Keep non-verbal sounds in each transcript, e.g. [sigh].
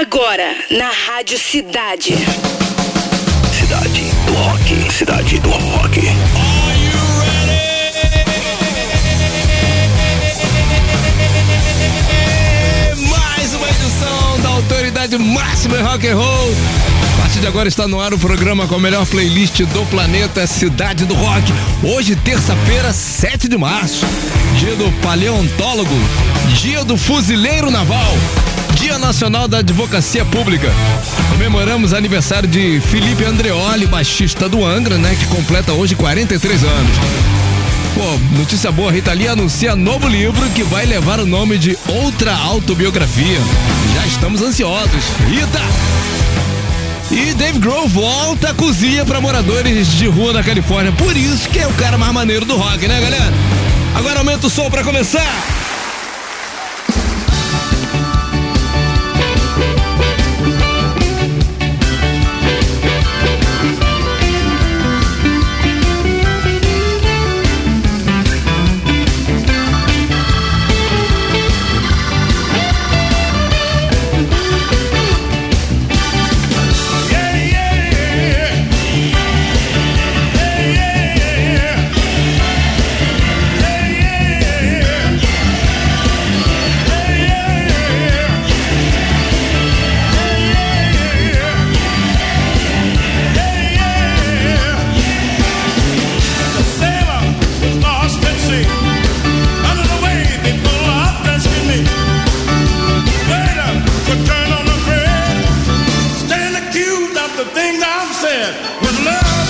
Agora, na Rádio Cidade. Cidade do Rock. Cidade do Rock. Mais uma edição da autoridade máxima em rock and roll. A partir de agora está no ar o programa com a melhor playlist do planeta Cidade do Rock. Hoje, terça-feira, 7 de março. Dia do paleontólogo, dia do fuzileiro naval, Dia Nacional da Advocacia Pública. Comemoramos aniversário de Felipe Andreoli, baixista do Angra, né, que completa hoje 43 anos. Pô, notícia boa, Rita Lee anuncia novo livro que vai levar o nome de Outra Autobiografia. Já estamos ansiosos. Rita! E Dave Grohl volta à cozinha para moradores de rua na Califórnia. Por isso que é o cara mais maneiro do rock, né, galera? Agora aumenta o som para começar. accused of the things I've said. With love.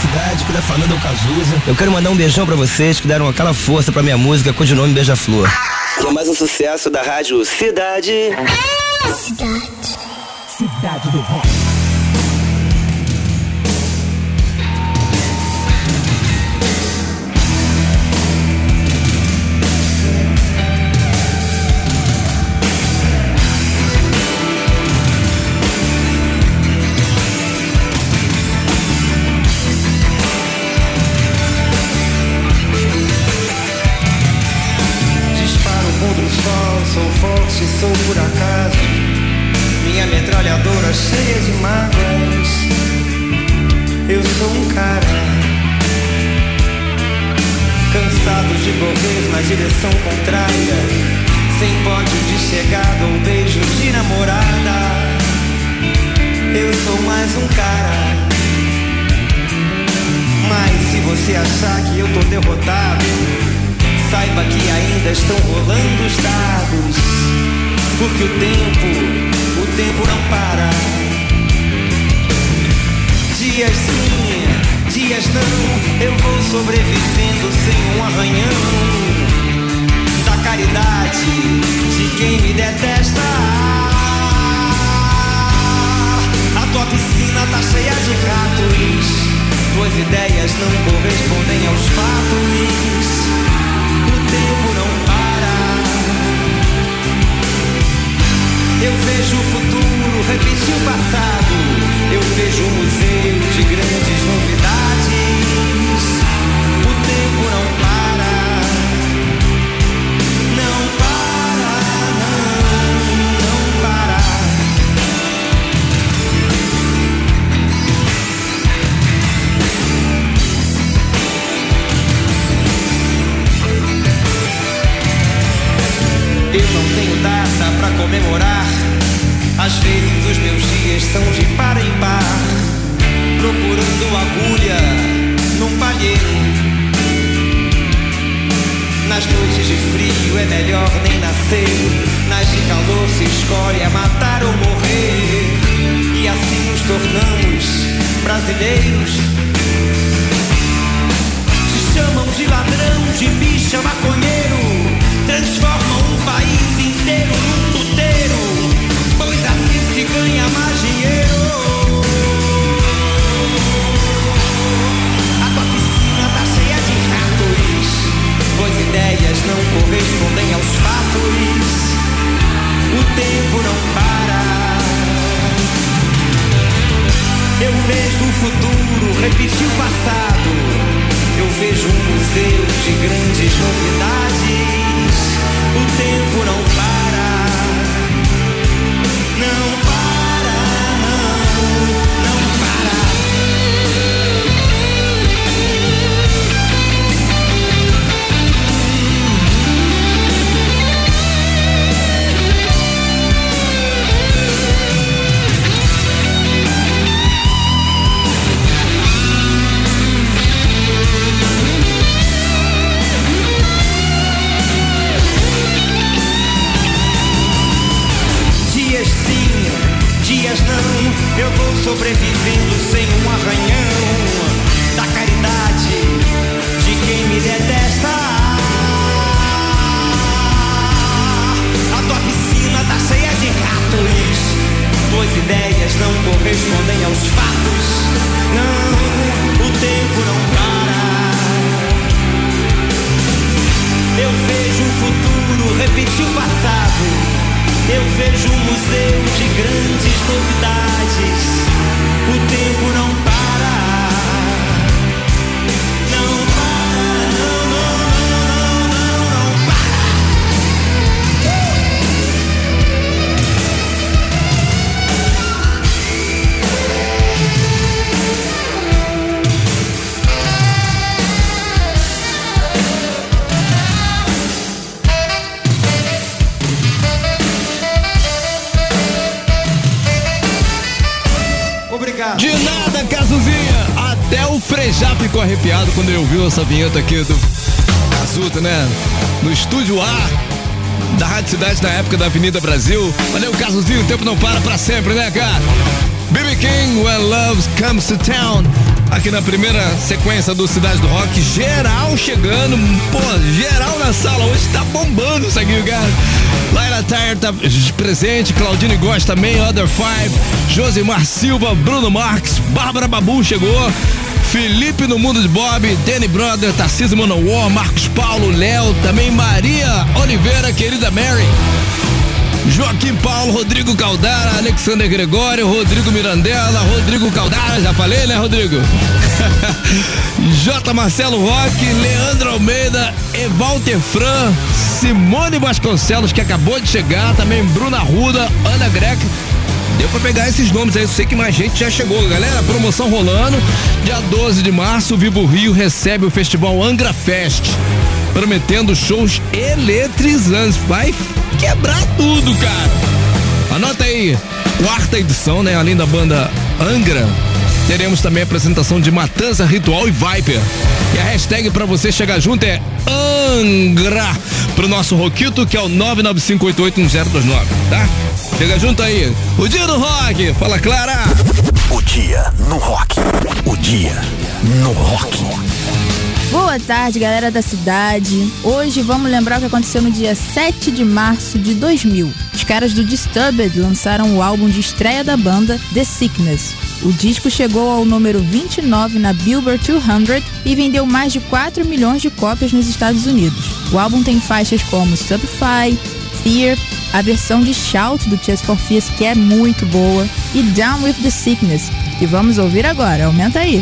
Cidade que tá falando é o Cazuza. Eu quero mandar um beijão para vocês que deram aquela força para minha música com o nome Beija-Flor. Que é mais um sucesso da rádio Cidade. Cidade. Cidade do Rock. Porque o tempo, o tempo não para. Dias sim, dias não, eu vou sobrevivendo sem um arranhão. Da caridade de quem me detesta. A tua piscina tá cheia de ratos. Tuas ideias não correspondem aos fatos. O tempo não para. Eu vejo o futuro, repetir o passado. Eu vejo o museu. essa vinheta aqui do Casuto, né? No estúdio A da Rádio Cidade na época da Avenida Brasil. Valeu, Casuzinho, o tempo não para pra sempre, né, cara? BB King, When Love Comes to Town. Aqui na primeira sequência do Cidade do Rock, geral chegando, pô, geral na sala, hoje tá bombando isso aqui, cara. Laila Tire tá presente, Claudine Gosta também, Other Five, Josimar Silva, Bruno Marques, Bárbara Babu chegou, Felipe no Mundo de Bob, Danny Brother, Tarcísio Manowar, Marcos Paulo, Léo, também Maria Oliveira, querida Mary. Joaquim Paulo, Rodrigo Caldara, Alexander Gregório, Rodrigo Mirandela, Rodrigo Caldara, já falei, né, Rodrigo? [laughs] J. Marcelo Roque, Leandro Almeida, Evalter Fran, Simone Vasconcelos, que acabou de chegar, também Bruna Ruda, Ana Greca. Deu pra pegar esses nomes aí, eu sei que mais gente já chegou. Galera, promoção rolando. Dia 12 de março, o Vivo Rio recebe o festival Angra Fest. Prometendo shows eletrizantes. Vai quebrar tudo, cara. Anota aí, quarta edição, né? Além da banda Angra, teremos também a apresentação de Matança Ritual e Viper. E a hashtag para você chegar junto é Angra pro nosso Roquito, que é o 995881029, tá? Chega junto aí. O dia do rock. Fala, Clara. O dia no rock. O dia no rock. Boa tarde, galera da cidade. Hoje vamos lembrar o que aconteceu no dia 7 de março de 2000. Os caras do Disturbed lançaram o álbum de estreia da banda, The Sickness. O disco chegou ao número 29 na Billboard 200 e vendeu mais de 4 milhões de cópias nos Estados Unidos. O álbum tem faixas como Subfy, Fear, a versão de Shout do Tears for Fears, que é muito boa, e Down with the Sickness, que vamos ouvir agora. Aumenta aí.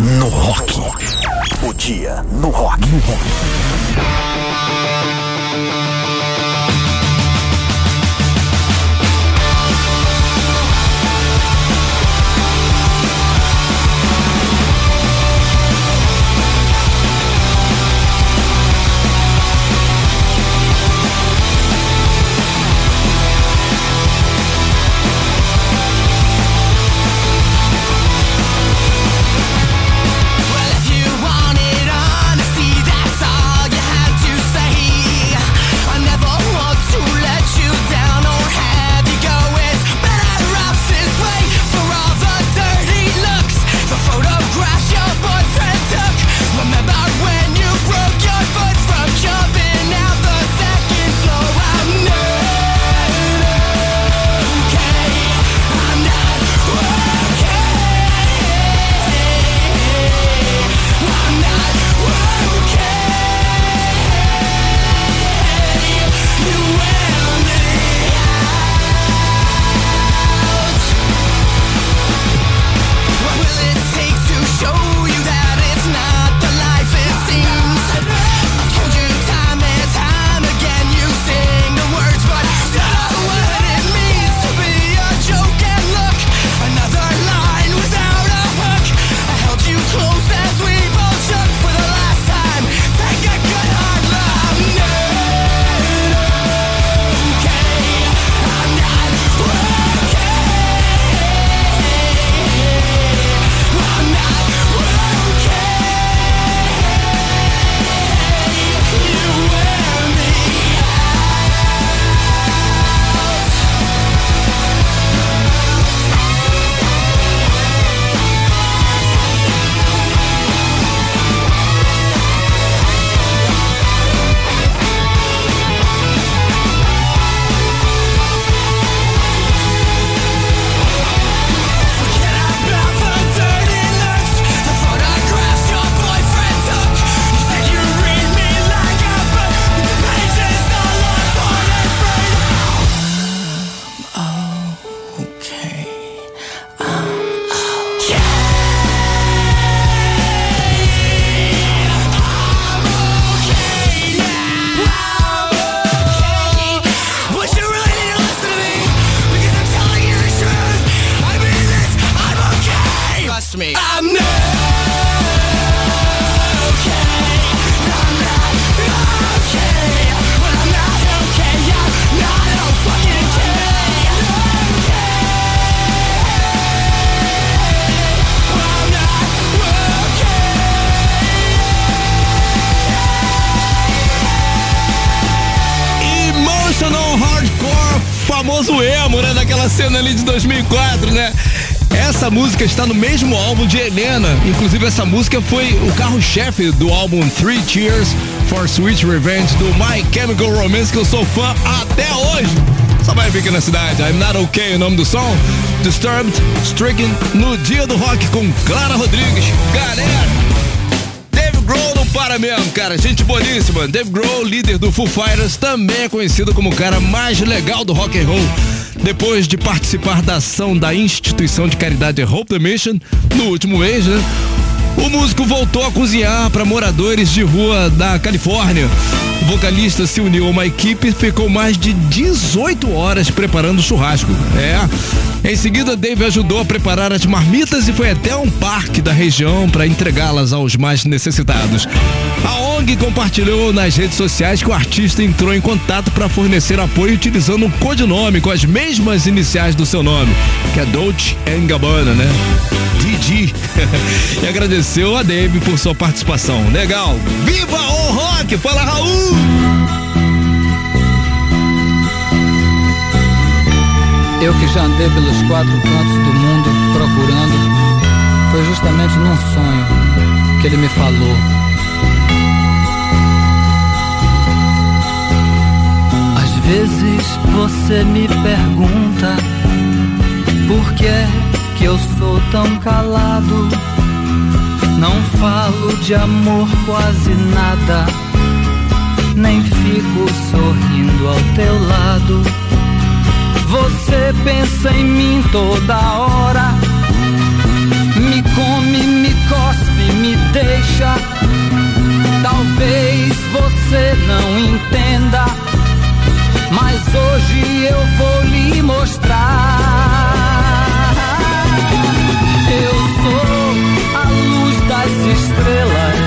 No rock. O dia no rock. No rock. Música está no mesmo álbum de Helena. Inclusive, essa música foi o carro-chefe do álbum Three Cheers for Sweet Revenge do My Chemical Romance, que eu sou fã até hoje. Só vai vir aqui na cidade. I'm Not Okay, o nome do som. Disturbed, Stricken, no dia do rock com Clara Rodrigues. Galera! Grohl não para mesmo, cara. Gente boníssima. Dave Grohl, líder do Foo Fighters, também é conhecido como o cara mais legal do rock and roll. Depois de participar da ação da instituição de caridade Hope the Mission no último mês, né? O músico voltou a cozinhar para moradores de rua da Califórnia. O vocalista se uniu a uma equipe e ficou mais de 18 horas preparando o churrasco. É. Em seguida, Dave ajudou a preparar as marmitas e foi até um parque da região para entregá-las aos mais necessitados. A ONG compartilhou nas redes sociais que o artista entrou em contato para fornecer apoio utilizando um codinome com as mesmas iniciais do seu nome, que é Dolce Gabbana, né? DG. [laughs] e agradeceu a Dave por sua participação. Legal. Viva o rock! Fala, Raul! Eu que já andei pelos quatro cantos do mundo procurando, foi justamente num sonho que ele me falou. Às vezes você me pergunta por que é que eu sou tão calado? Não falo de amor quase nada, nem fico sorrindo ao teu lado. Você pensa em mim toda hora, me come, me cospe, me deixa. Talvez você não entenda, mas hoje eu vou lhe mostrar. as estrelas.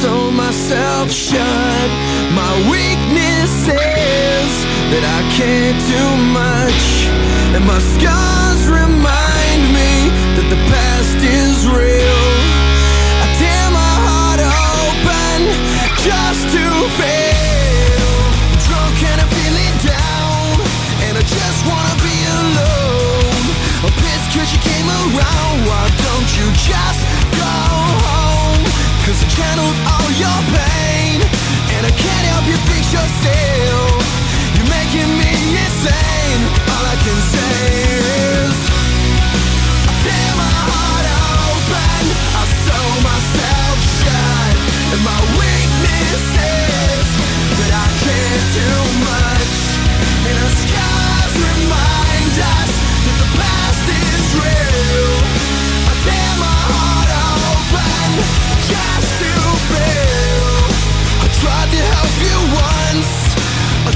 sew myself shut. My weakness is that I can't do much. And my scars remind me that the past is real. I tear my heart open just to feel. Drunk and i feeling down And I just wanna be alone. I'm cause you came around You're making me insane. All I can say is I tear my heart open. I sew myself shut. And my weakness is That I can't do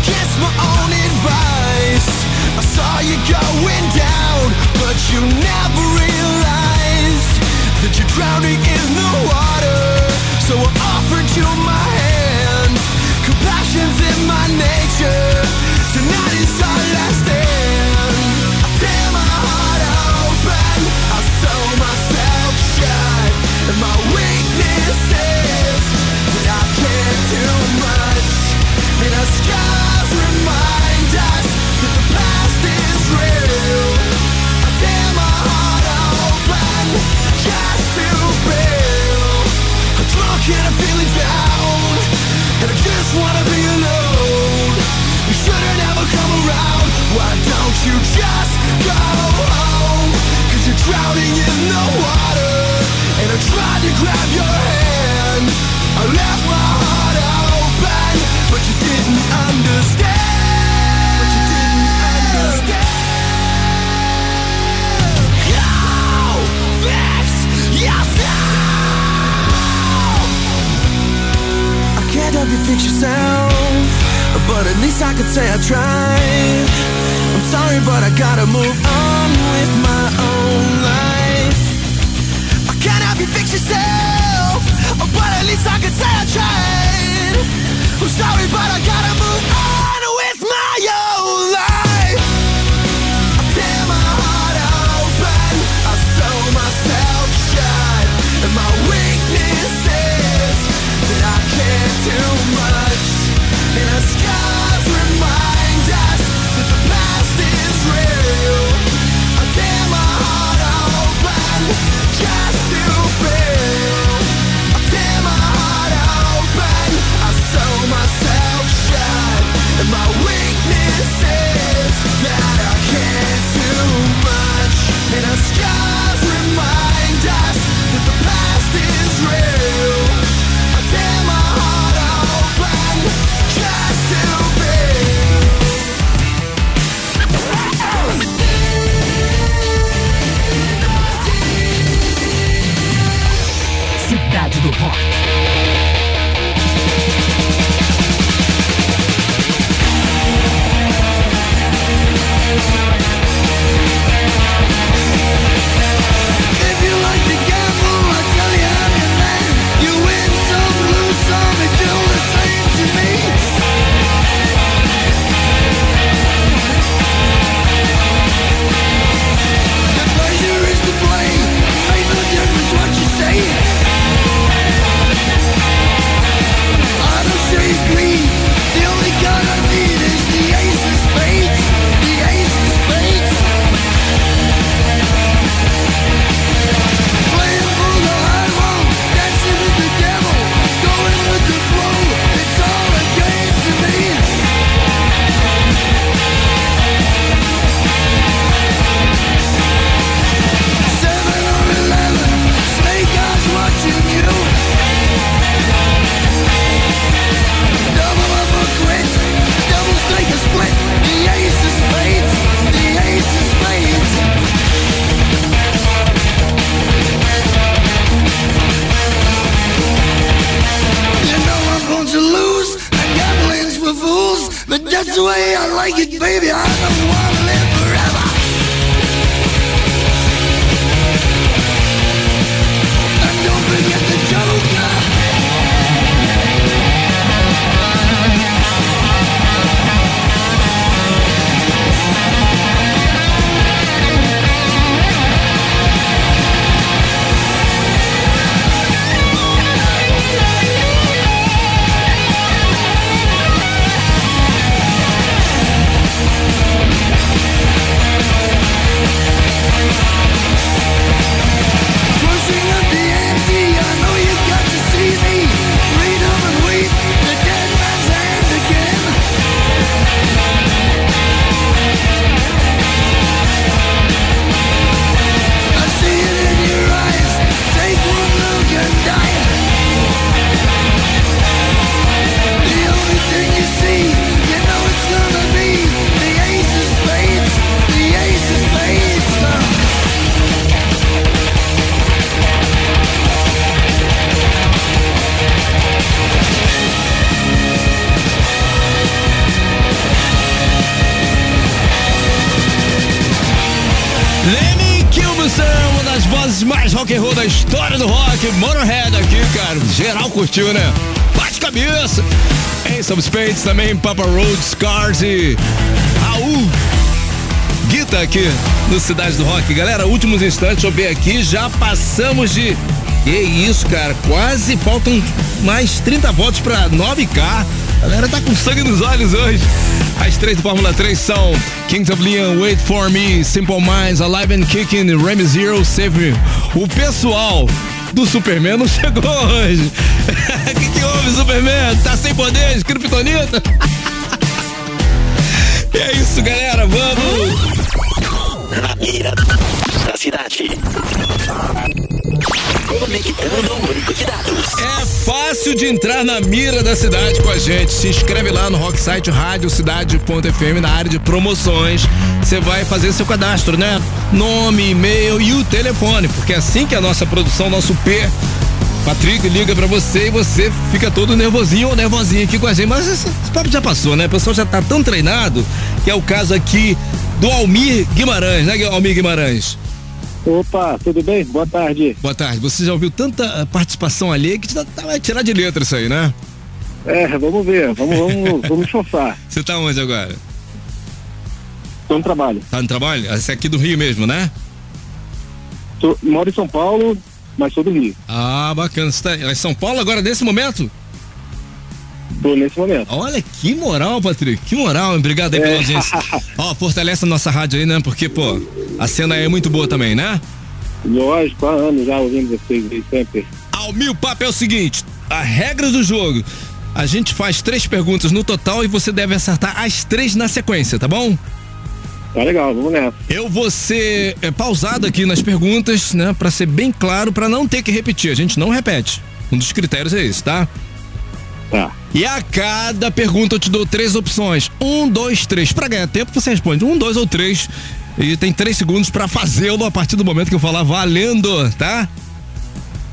kiss my own advice. I saw you going down, but you never realized that you're drowning in the water. So I offered you my hand, compassion's in my nature. and I'm feeling down. And I just wanna be alone. You should've never come around. Why don't you just go home? Cause you're drowning in the water. And I tried to grab could say I tried. I'm sorry but I gotta move on with my own life. I can't help you fix yourself But at least I could say I tried. I'm sorry but I gotta move on. weaknesses that I can't do much. In a sky rock and roll da história do rock, Motorhead aqui, cara. Geral curtiu, né? Bate cabeça. Ace of Spades também, Papa Road, Scars e Raul. Guita aqui no Cidade do Rock. Galera, últimos instantes, eu ver aqui, já passamos de. Que isso, cara, quase faltam mais 30 votos pra 9K. A galera tá com sangue nos olhos hoje. As três do Fórmula 3 são Kings of Leon, Wait For Me, Simple Minds, Alive and Kicking, Remy Zero, Save Me. O pessoal do Superman não chegou hoje. O [laughs] que, que houve, Superman? Tá sem poderes, Kryptonita? [laughs] é isso, galera, vamos! Na mira da cidade. Conectando o banco de dados. É fácil de entrar na mira da cidade com a gente. Se inscreve lá no Rocksite Rádio Cidade.fm na área de promoções. Você vai fazer seu cadastro, né? Nome, e-mail e o telefone, porque é assim que a nossa produção, nosso P, Patrick liga pra você e você fica todo nervosinho ou nervosinha aqui com a gente. Mas esse, esse papo já passou, né? O pessoal já tá tão treinado que é o caso aqui do Almir Guimarães, né, Almir Guimarães? Opa, tudo bem? Boa tarde. Boa tarde. Você já ouviu tanta eh, participação ali que tá- vai tirar de letra isso aí, né? É, vamos ver, vamos, vamos, [laughs] vamos esforçar. Você tá onde agora? Tô no trabalho. Tá no trabalho? Esse é aqui do Rio mesmo, né? Tô, moro em São Paulo, mas sou do Rio. Ah, bacana. Você tá em São Paulo agora nesse momento? Tô nesse momento. Olha que moral, Patrick. Que moral. Obrigado aí pela É. audiência. [laughs] Ó, fortalece a nossa rádio aí, né? Porque, pô, a cena aí é muito boa também, né? Lógico, há anos já ouvindo vocês aí sempre. Almir, o papo é o seguinte: a regra do jogo. A gente faz três perguntas no total e você deve acertar as três na sequência, tá bom? Tá legal, vamos nessa. Eu vou ser é, pausado aqui nas perguntas, né? Pra ser bem claro, pra não ter que repetir. A gente não repete. Um dos critérios é esse, tá? Tá. E a cada pergunta eu te dou três opções. Um, dois, três. Pra ganhar tempo, você responde um, dois ou três. E tem três segundos pra fazê-lo a partir do momento que eu falar valendo, tá?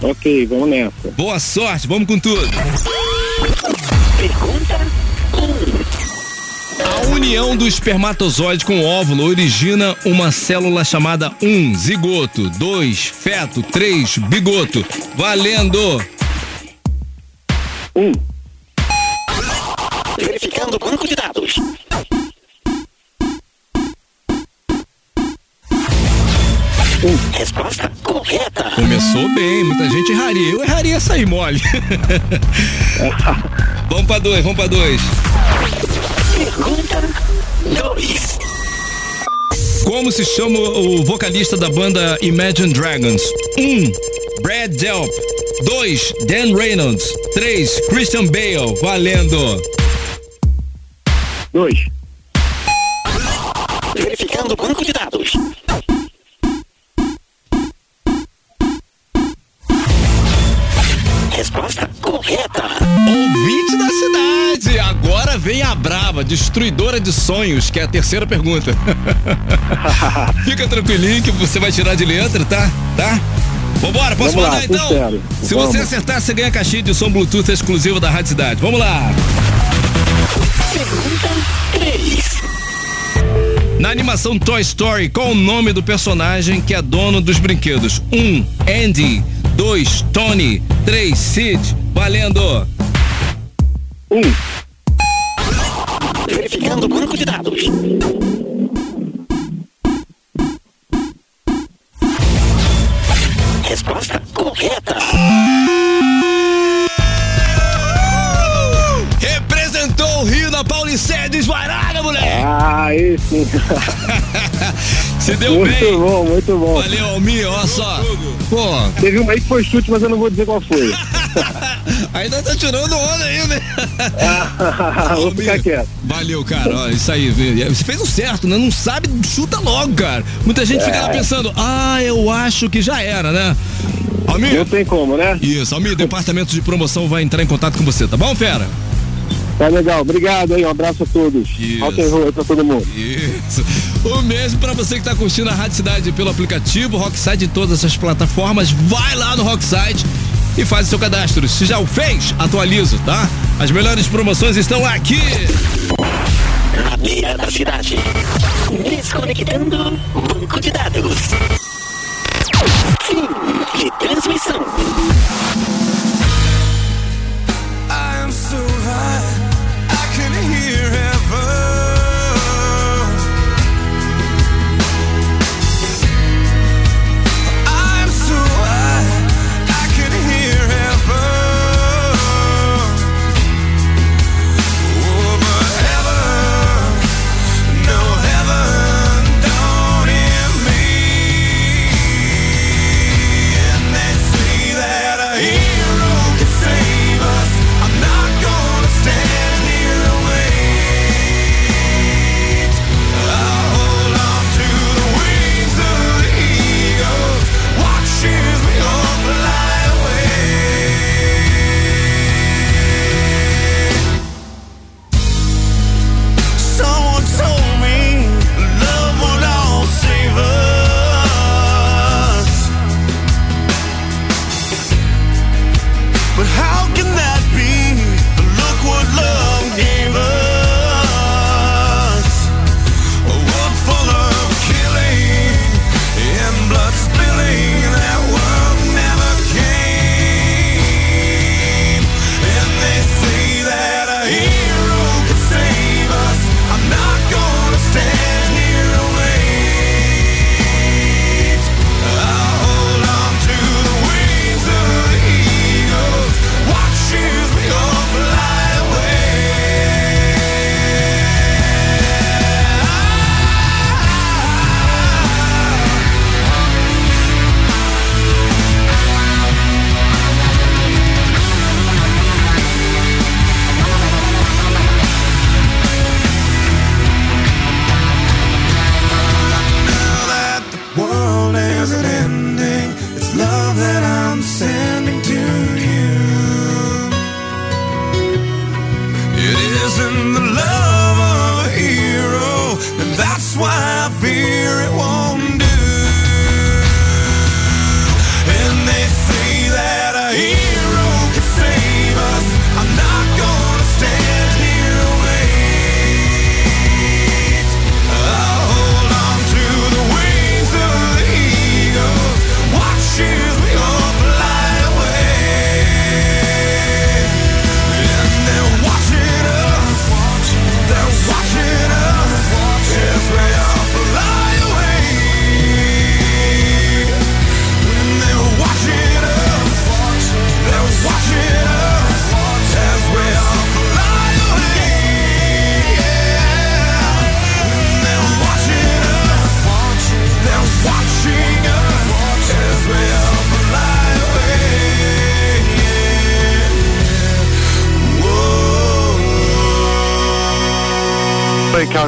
Ok, vamos nessa. Boa sorte, vamos com tudo. Pergunta A união do espermatozoide com o óvulo origina uma célula chamada 1, um, zigoto, 2, feto, 3, bigoto. Valendo! Um. Verificando o banco de dados. Resposta correta. Começou bem, muita gente erraria. Eu erraria essa aí, mole. [laughs] vamos pra dois, vamos pra dois. Pergunta 2. Como se chama o vocalista da banda Imagine Dragons? 1. Um, Brad Delp. 2. Dan Reynolds. 3. Christian Bale. Valendo. Dois. Verificando o banco de dados. Resposta correta. Ouvinte da cidade. Agora vem a brava, destruidora de sonhos, que é a terceira pergunta. [laughs] Fica tranquilinho que você vai tirar de letra, tá? Tá? Vambora, posso Vamos lá, mandar então? sincero. Se Vamos. você acertar, você ganha caixinha de som Bluetooth exclusivo da Rádio Cidade. Vamos lá. Pergunta 3. Na animação Toy Story, qual o nome do personagem que é dono dos brinquedos? 1. Um, Andy. 2. Tony. 3. Sid. Valendo. Um. Verificando o banco de dados. Resposta correta. Paulicéia desvairada, moleque. Ah, aí sim. [laughs] Se deu muito bem. bom, muito bom. Valeu, Almir, olha só. Pô, Teve uma aí que foi chute, mas eu não vou dizer qual foi. [laughs] ainda tá tirando onda aí, né? [laughs] vou ficar quieto. Valeu, cara. Ó, isso aí, você fez o certo, né? Não sabe, chuta logo, cara. Muita gente fica lá É. pensando, ah, eu acho que já era, né? Almir, Não tem como, né? isso, Almir, departamento de promoção vai entrar em contato com você, tá bom, fera? Tá legal, obrigado aí, um abraço a todos. Rock pra todo mundo. Isso. O mesmo para você que tá curtindo a Rádio Cidade pelo aplicativo, Rockside em todas essas plataformas, vai lá no Rockside e faz o seu cadastro. Se já o fez, atualizo tá? As melhores promoções estão aqui. Na beira da cidade. Desconectando banco de dados. Fim de transmissão.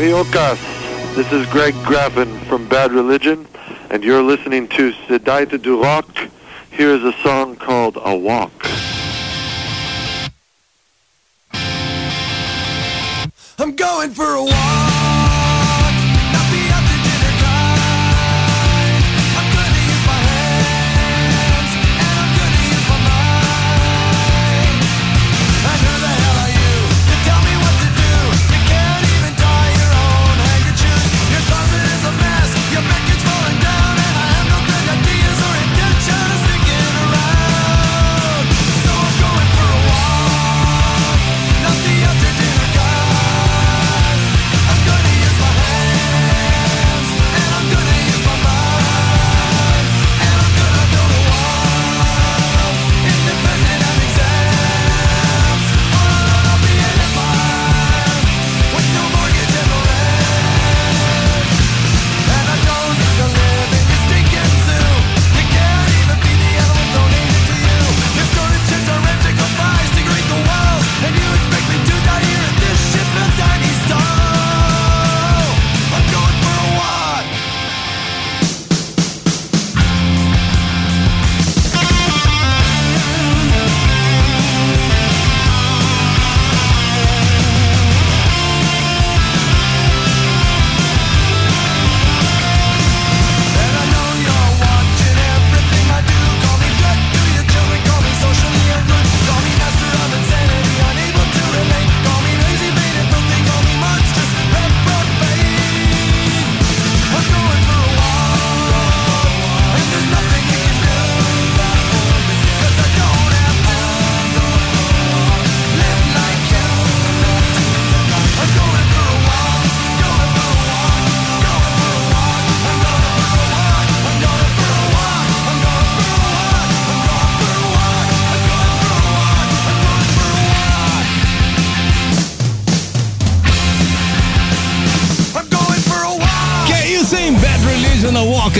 Kahiyokas. This is Greg Graffin from Bad Religion, and you're listening to Siddhaita Durok. Here is a song called A Walk. I'm going for a walk.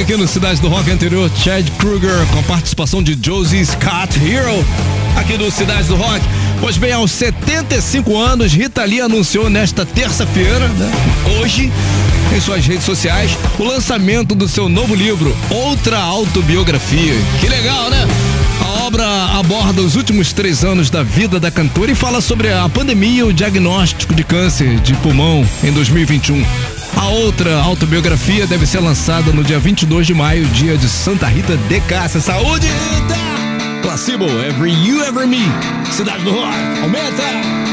Aqui no Cidade do Rock anterior, Chad Kruger com participação de Josie Scott Hero aqui do Cidade do Rock. Pois bem, aos 75 anos, Rita Lee anunciou nesta terça-feira, né, hoje, em suas redes sociais, o lançamento do seu novo livro, Outra Autobiografia. Que legal, né? A obra aborda os últimos três anos da vida da cantora e fala sobre a pandemia e o diagnóstico de câncer de pulmão em 2021. A outra autobiografia deve ser lançada no dia 22 de maio, dia de Santa Rita de Cássia. Saúde, Rita! Placebo, Every You Ever Me. Cidade do Rock, aumenta!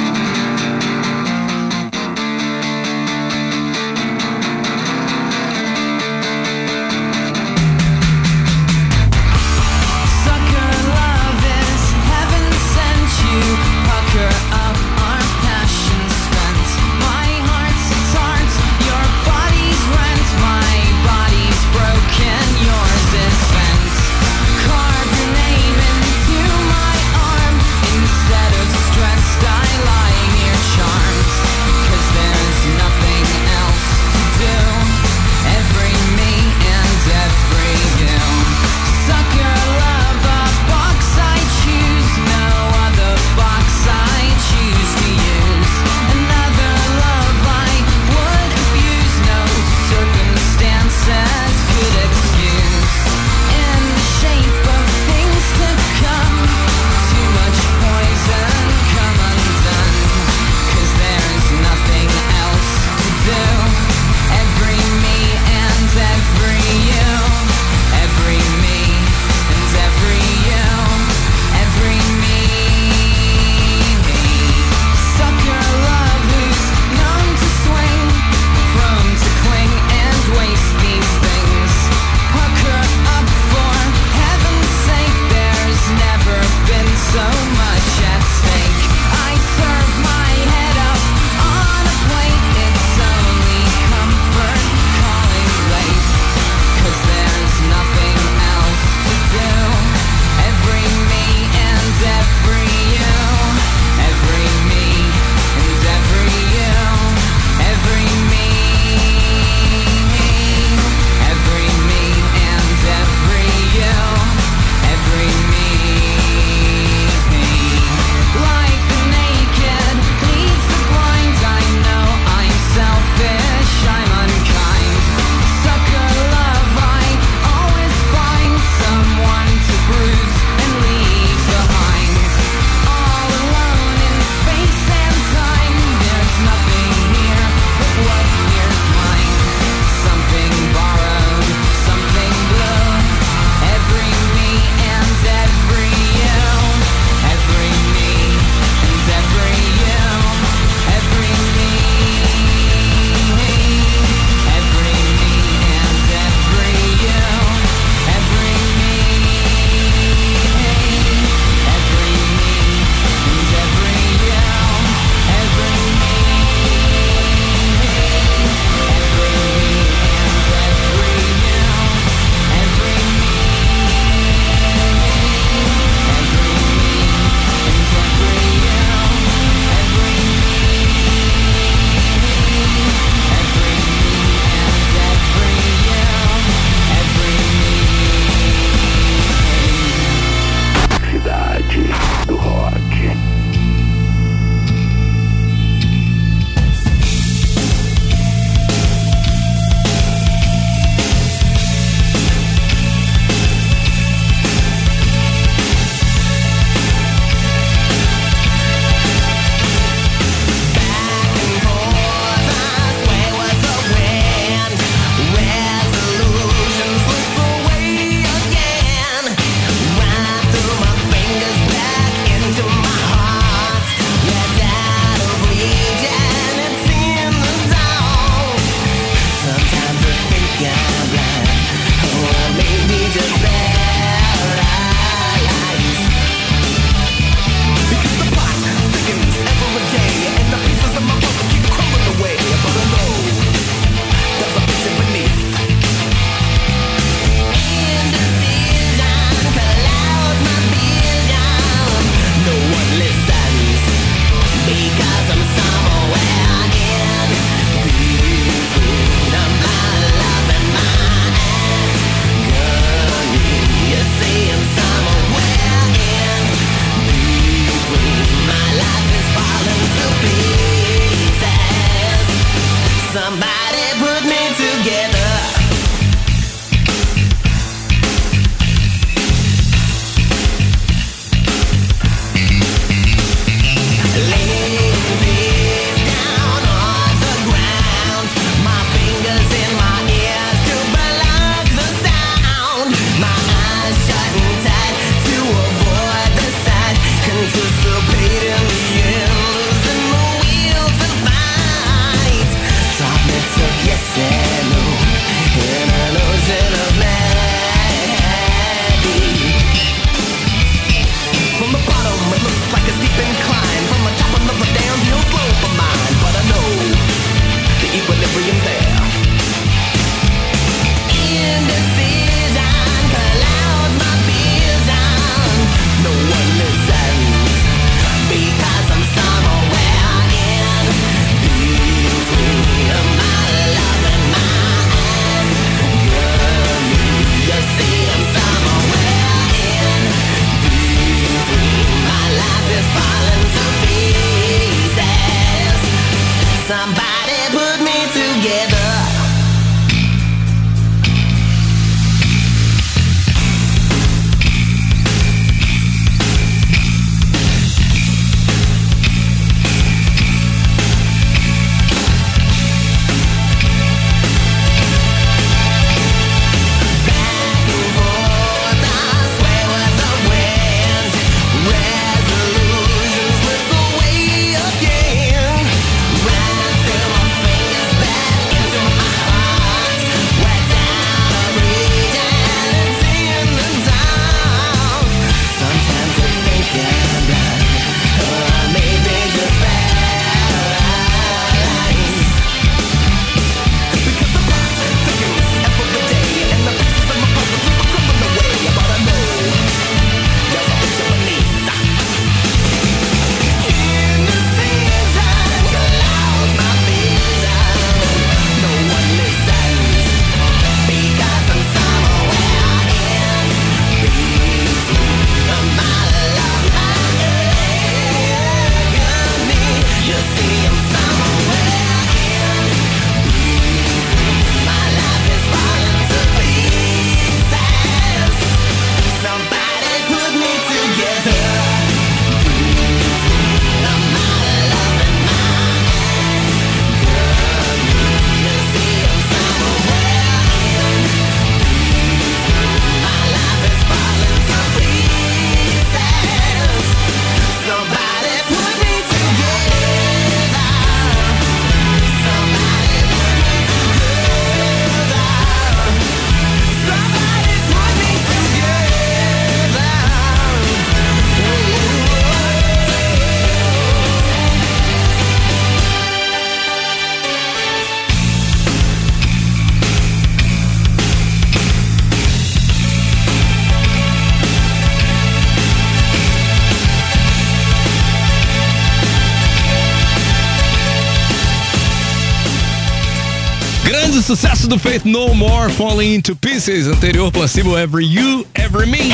do Faith No More Falling Into Pieces, anterior Placebo Every You, Every Me.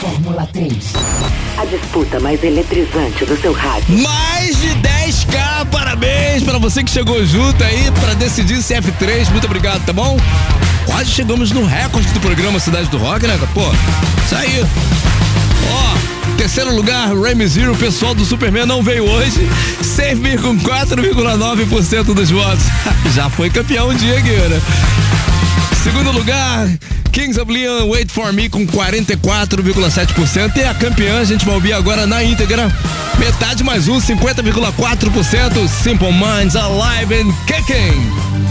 Fórmula 3. A disputa mais eletrizante do seu rádio. Mais de 10k, parabéns para você que chegou junto aí para decidir se é F3. Muito obrigado, tá bom? Quase chegamos no recorde do programa Cidade do Rock, né? Pô, isso aí. Ó, Terceiro lugar, Remy Zero, o pessoal do Superman não veio hoje. 6,4,9% dos votos. [laughs] Já foi campeão um dia, Guilherme. Segundo lugar, Kings of Leon, Wait For Me com 44,7%. E a campeã, a gente vai ouvir agora na íntegra. Metade mais um, 50,4%. Simple Minds, Alive and Kicking.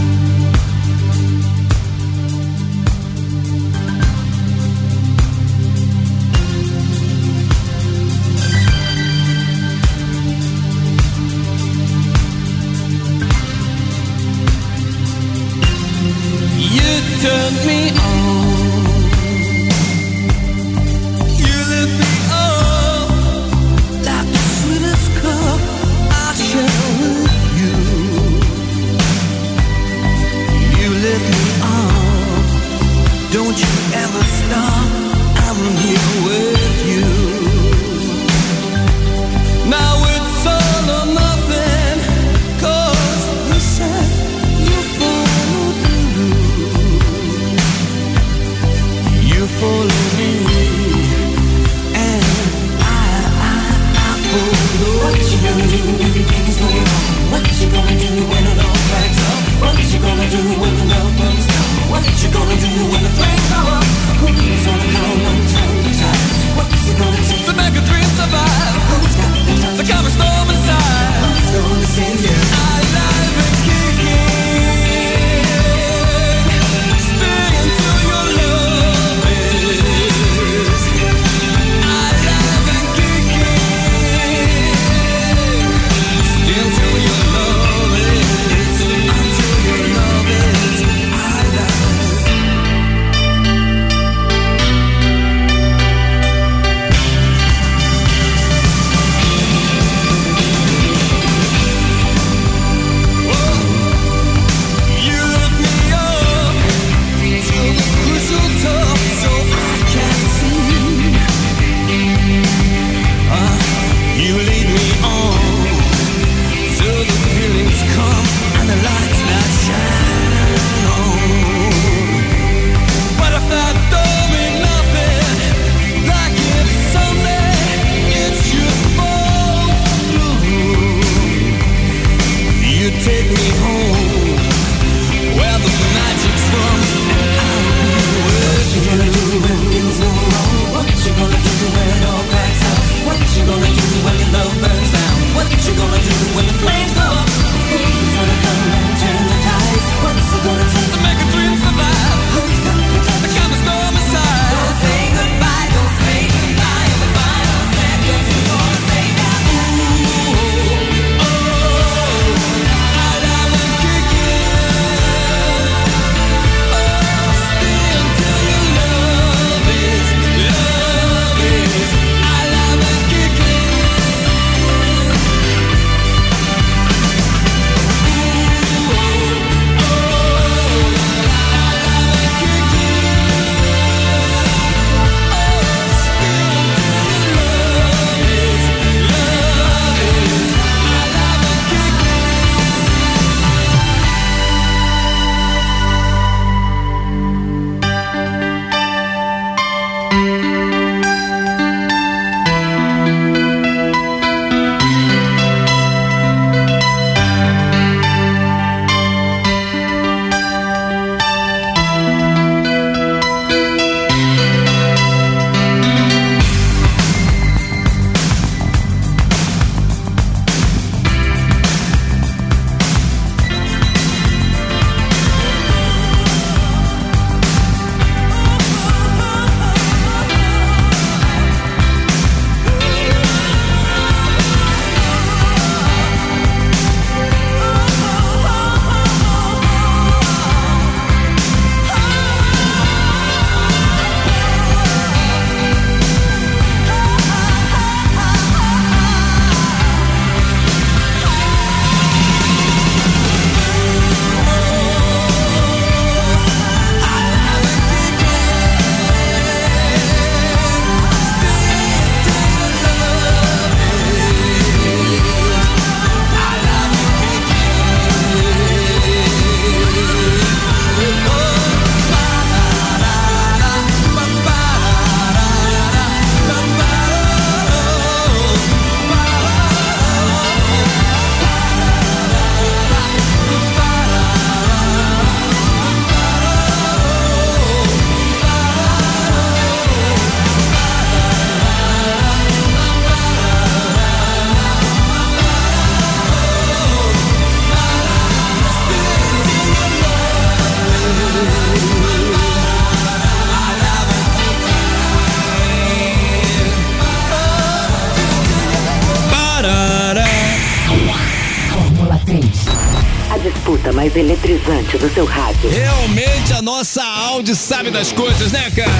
Do seu rádio. Realmente a nossa Audi sabe das coisas, né, cara?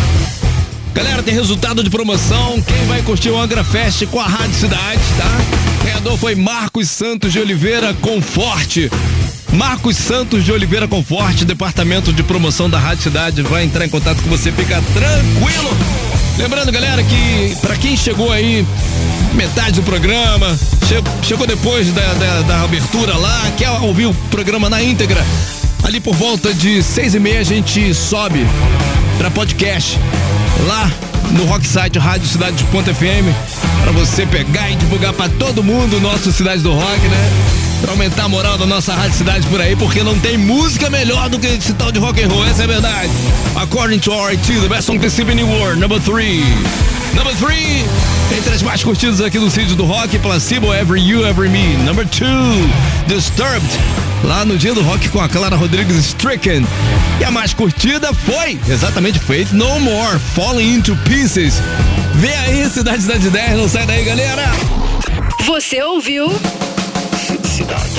Galera, tem resultado de promoção. Quem vai curtir o Angra Fest com a Rádio Cidade, tá? O ganhador foi Marcos Santos de Oliveira Conforte. Marcos Santos de Oliveira Conforte, departamento de promoção da Rádio Cidade, vai entrar em contato com você, fica tranquilo. Lembrando, galera, que para quem chegou aí metade do programa, chegou depois da, da, da abertura lá, quer ouvir o programa na íntegra, ali por volta de seis e meia a gente sobe para podcast lá no Rocksite Rádio Cidade Ponto FM para você pegar e divulgar para todo mundo o nosso Cidade do Rock, né? Pra aumentar a moral da nossa Rádio Cidade por aí, porque não tem música melhor do que esse tal de rock and roll, essa é a verdade. According to RT, the best song to in the world, number three. Number three, entre as mais curtidas aqui no sítio do rock, Placebo, Every You, Every Me. Number two, Disturbed, lá no dia do rock com a Clara Rodrigues Stricken. E a mais curtida foi, exatamente, Faith No More, Falling Into Pieces. Vem aí, Cidade Cidade 10, não sai daí, galera. Você ouviu? Cidade